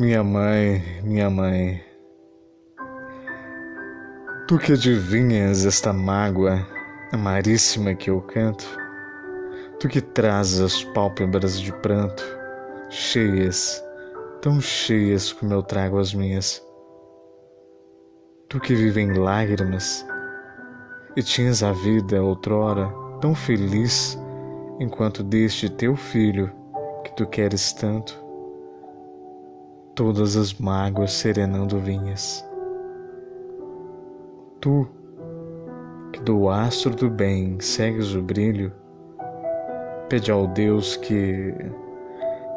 Minha mãe, minha mãe, tu que adivinhas esta mágoa amaríssima que eu canto, tu que trazes as pálpebras de pranto, cheias, tão cheias como eu trago as minhas, tu que vive em lágrimas? E tinhas a vida outrora tão feliz enquanto deste teu filho que tu queres tanto todas as mágoas serenando vinhas. Tu, que do astro do bem segues o brilho, pede ao Deus que,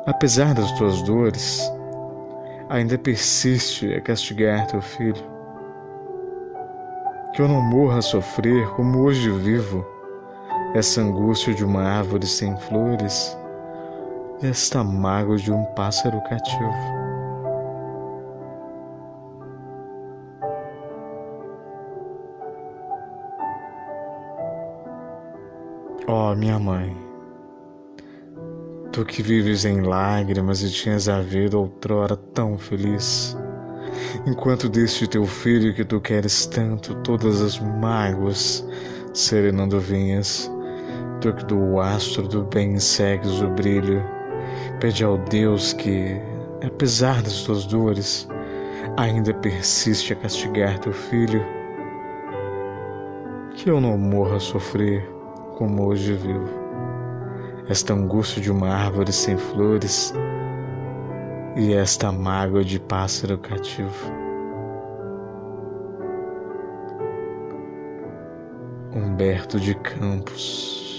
apesar das tuas dores, ainda persiste a castigar teu filho. Que eu não morra a sofrer como hoje vivo, essa angústia de uma árvore sem flores esta mágoa de um pássaro cativo. Ó oh, minha mãe, tu que vives em lágrimas e tinhas a vida outrora tão feliz, enquanto deste teu filho que tu queres tanto todas as mágoas serenando vinhas, tu que do astro do bem segues o brilho, pede ao Deus que, apesar das tuas dores, ainda persiste a castigar teu filho, que eu não morra a sofrer como hoje vivo. Esta angústia de uma árvore sem flores e esta mágoa de pássaro cativo. Humberto de Campos